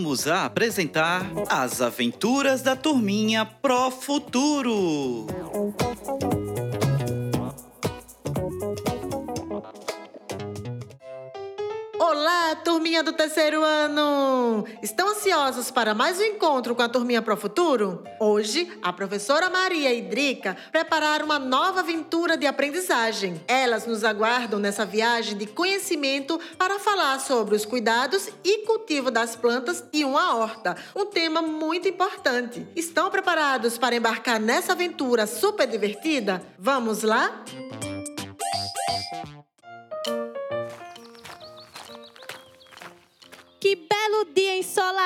voltamos a apresentar As Aventuras da Turminha Pro Futuro. Turminha do terceiro ano! Estão ansiosos para mais um encontro com a turminha Pro Futuro? Hoje, a professora Maria e Drica prepararam uma nova aventura de aprendizagem. Elas nos aguardam nessa viagem de conhecimento para falar sobre os cuidados e cultivo das plantas e uma horta, um tema muito importante. Estão preparados para embarcar nessa aventura super divertida? Vamos lá? Que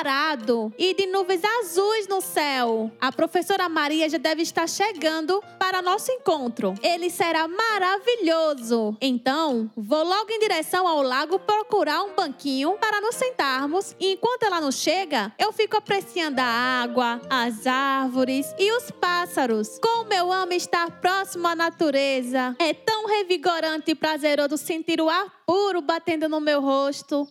ensolarado e de nuvens azuis no céu. A professora Maria já deve estar chegando para nosso encontro. Ele será maravilhoso. Então, vou logo em direção ao lago procurar um banquinho para nos sentarmos. E enquanto ela não chega, eu fico apreciando a água, as árvores e os pássaros. Como eu amo estar próximo à natureza. É tão revigorante e prazeroso sentir o ar puro batendo no meu rosto.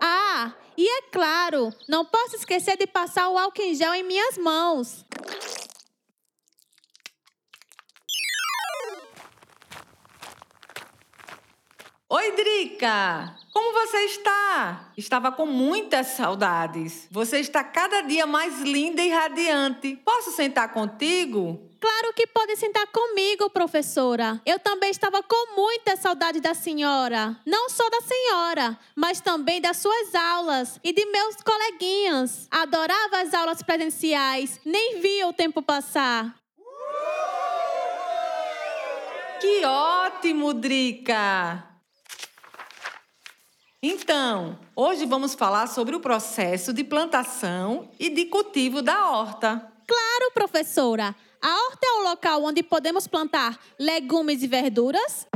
Ah, e é claro, não posso esquecer de passar o álcool em gel em minhas mãos. Oi, Drica! Como você está? Estava com muitas saudades. Você está cada dia mais linda e radiante. Posso sentar contigo? Claro que pode sentar comigo, professora. Eu também estava com muita saudade da senhora. Não só da senhora, mas também das suas aulas e de meus coleguinhas. Adorava as aulas presenciais, nem via o tempo passar. Que ótimo, Drica! Então, hoje vamos falar sobre o processo de plantação e de cultivo da horta. Claro, professora. A horta é o local onde podemos plantar legumes e verduras?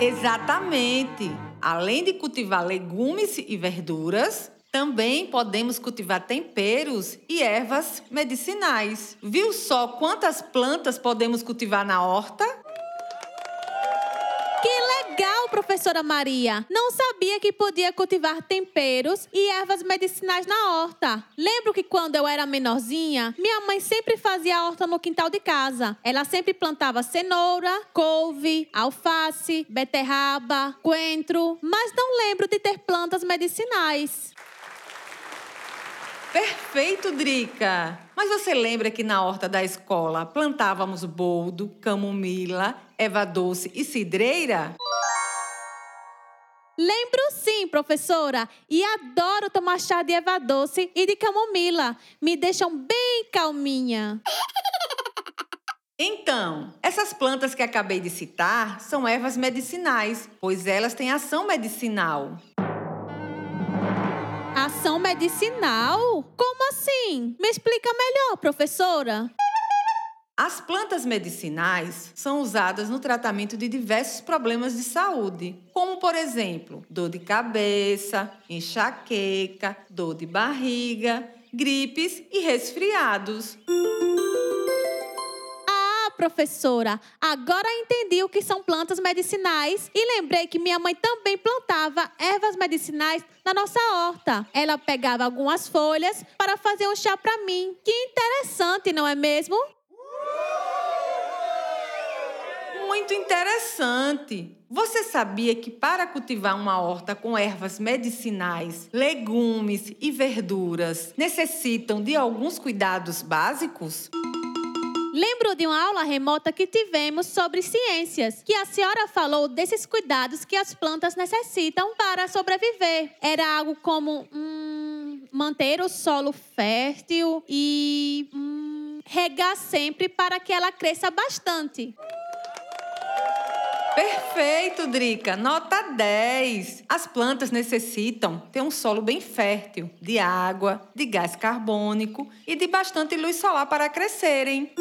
Exatamente. Além de cultivar legumes e verduras, também podemos cultivar temperos e ervas medicinais. Viu só quantas plantas podemos cultivar na horta? Professora Maria! Não sabia que podia cultivar temperos e ervas medicinais na horta. Lembro que quando eu era menorzinha, minha mãe sempre fazia horta no quintal de casa. Ela sempre plantava cenoura, couve, alface, beterraba, coentro, mas não lembro de ter plantas medicinais. Perfeito, Drica! Mas você lembra que na horta da escola plantávamos boldo, camomila, erva doce e cidreira? Lembro sim, professora, e adoro tomar chá de erva doce e de camomila. Me deixam bem calminha. Então, essas plantas que acabei de citar são ervas medicinais, pois elas têm ação medicinal. Ação medicinal? Como assim? Me explica melhor, professora. As plantas medicinais são usadas no tratamento de diversos problemas de saúde, como, por exemplo, dor de cabeça, enxaqueca, dor de barriga, gripes e resfriados. Ah, professora, agora entendi o que são plantas medicinais e lembrei que minha mãe também plantava ervas medicinais na nossa horta. Ela pegava algumas folhas para fazer um chá para mim. Que interessante, não é mesmo? Muito interessante! Você sabia que para cultivar uma horta com ervas medicinais, legumes e verduras necessitam de alguns cuidados básicos? Lembro de uma aula remota que tivemos sobre ciências, que a senhora falou desses cuidados que as plantas necessitam para sobreviver. Era algo como hum, manter o solo fértil e hum, regar sempre para que ela cresça bastante. Perfeito, Drica. Nota 10. As plantas necessitam ter um solo bem fértil, de água, de gás carbônico e de bastante luz solar para crescerem.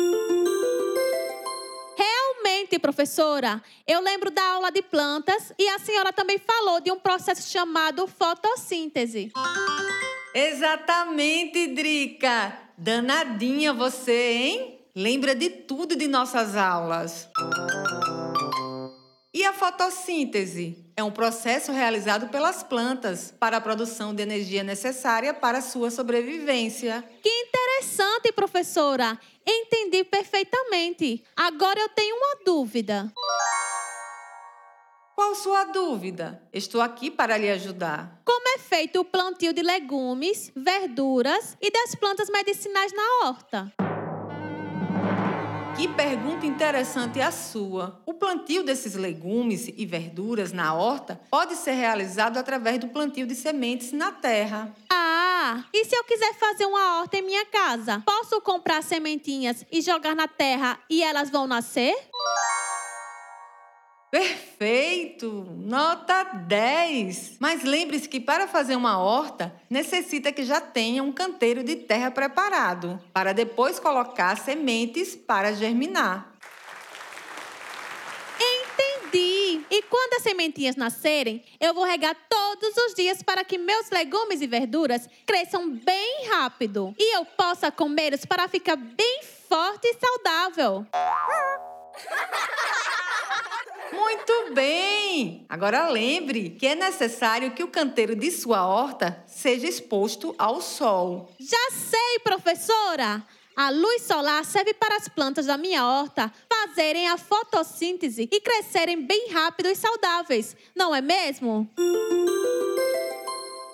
Realmente, professora, eu lembro da aula de plantas e a senhora também falou de um processo chamado fotossíntese. Exatamente, Drica. Danadinha você, hein? Lembra de tudo de nossas aulas. E a fotossíntese? É um processo realizado pelas plantas para a produção de energia necessária para a sua sobrevivência. Que interessante, professora! Entendi perfeitamente. Agora eu tenho uma dúvida. Qual sua dúvida? Estou aqui para lhe ajudar. Como é feito o plantio de legumes, verduras e das plantas medicinais na horta? Que pergunta interessante a sua. O plantio desses legumes e verduras na horta pode ser realizado através do plantio de sementes na terra. Ah, e se eu quiser fazer uma horta em minha casa, posso comprar sementinhas e jogar na terra e elas vão nascer? Perfeito! Nota 10! Mas lembre-se que para fazer uma horta, necessita que já tenha um canteiro de terra preparado, para depois colocar sementes para germinar. Entendi! E quando as sementinhas nascerem, eu vou regar todos os dias para que meus legumes e verduras cresçam bem rápido e eu possa comê-los para ficar bem forte e saudável. Muito bem! Agora lembre que é necessário que o canteiro de sua horta seja exposto ao sol. Já sei, professora! A luz solar serve para as plantas da minha horta fazerem a fotossíntese e crescerem bem rápido e saudáveis, não é mesmo?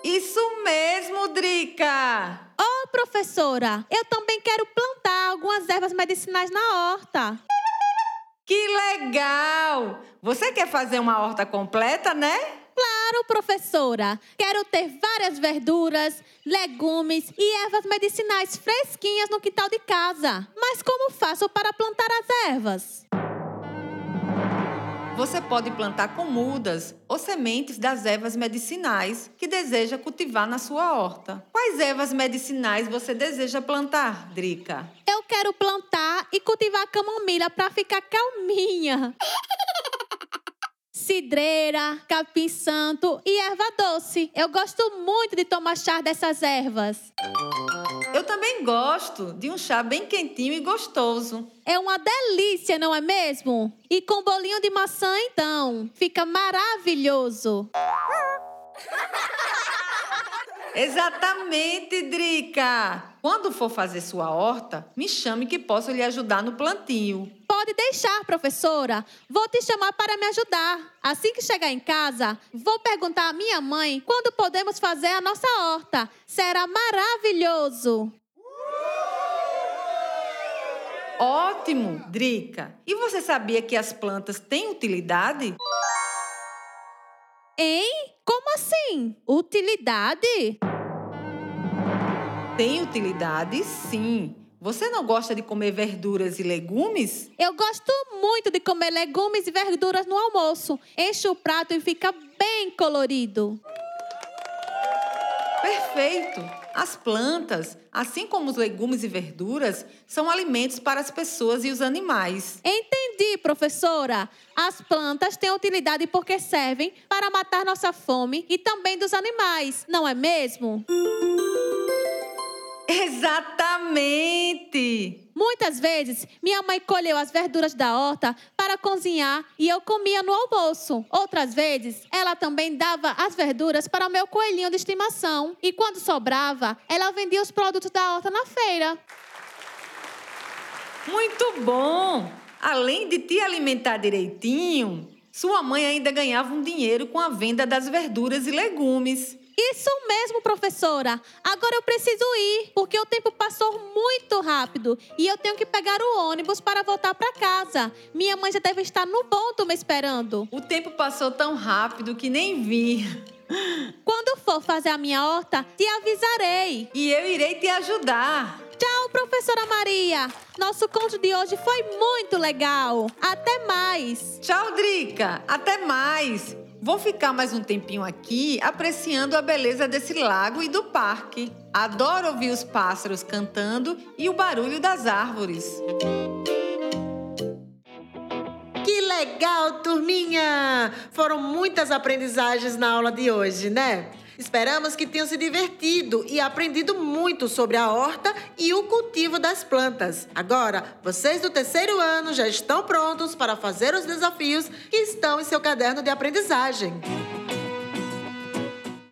Isso mesmo, Drica! Ô, oh, professora, eu também quero plantar algumas ervas medicinais na horta. Que legal! Você quer fazer uma horta completa, né? Claro, professora! Quero ter várias verduras, legumes e ervas medicinais fresquinhas no quintal de casa. Mas como faço para plantar as ervas? Você pode plantar com mudas ou sementes das ervas medicinais que deseja cultivar na sua horta. Quais ervas medicinais você deseja plantar, Drica? Eu quero plantar e cultivar camomila para ficar calminha. cidreira, capim santo e erva doce. Eu gosto muito de tomar chá dessas ervas. Eu também gosto de um chá bem quentinho e gostoso. É uma delícia, não é mesmo? E com bolinho de maçã, então, fica maravilhoso. Exatamente, Drica! Quando for fazer sua horta, me chame que posso lhe ajudar no plantio. Pode deixar, professora. Vou te chamar para me ajudar. Assim que chegar em casa, vou perguntar à minha mãe quando podemos fazer a nossa horta. Será maravilhoso. Ótimo, Drica. E você sabia que as plantas têm utilidade? Hein? Como assim? Utilidade? Tem utilidade, sim. Você não gosta de comer verduras e legumes? Eu gosto muito de comer legumes e verduras no almoço. Enche o prato e fica bem colorido. Perfeito! As plantas, assim como os legumes e verduras, são alimentos para as pessoas e os animais. Entendi, professora. As plantas têm utilidade porque servem para matar nossa fome e também dos animais, não é mesmo? Exatamente! Muitas vezes, minha mãe colheu as verduras da horta para cozinhar e eu comia no almoço. Outras vezes, ela também dava as verduras para o meu coelhinho de estimação. E quando sobrava, ela vendia os produtos da horta na feira. Muito bom! Além de te alimentar direitinho, sua mãe ainda ganhava um dinheiro com a venda das verduras e legumes. Isso mesmo, professora. Agora eu preciso ir, porque o tempo passou muito rápido e eu tenho que pegar o ônibus para voltar para casa. Minha mãe já deve estar no ponto me esperando. O tempo passou tão rápido que nem vi. Quando for fazer a minha horta, te avisarei. E eu irei te ajudar. Tchau, professora Maria. Nosso conto de hoje foi muito legal. Até mais. Tchau, Drica. Até mais. Vou ficar mais um tempinho aqui apreciando a beleza desse lago e do parque. Adoro ouvir os pássaros cantando e o barulho das árvores. Legal, turminha! Foram muitas aprendizagens na aula de hoje, né? Esperamos que tenham se divertido e aprendido muito sobre a horta e o cultivo das plantas. Agora, vocês do terceiro ano já estão prontos para fazer os desafios que estão em seu caderno de aprendizagem.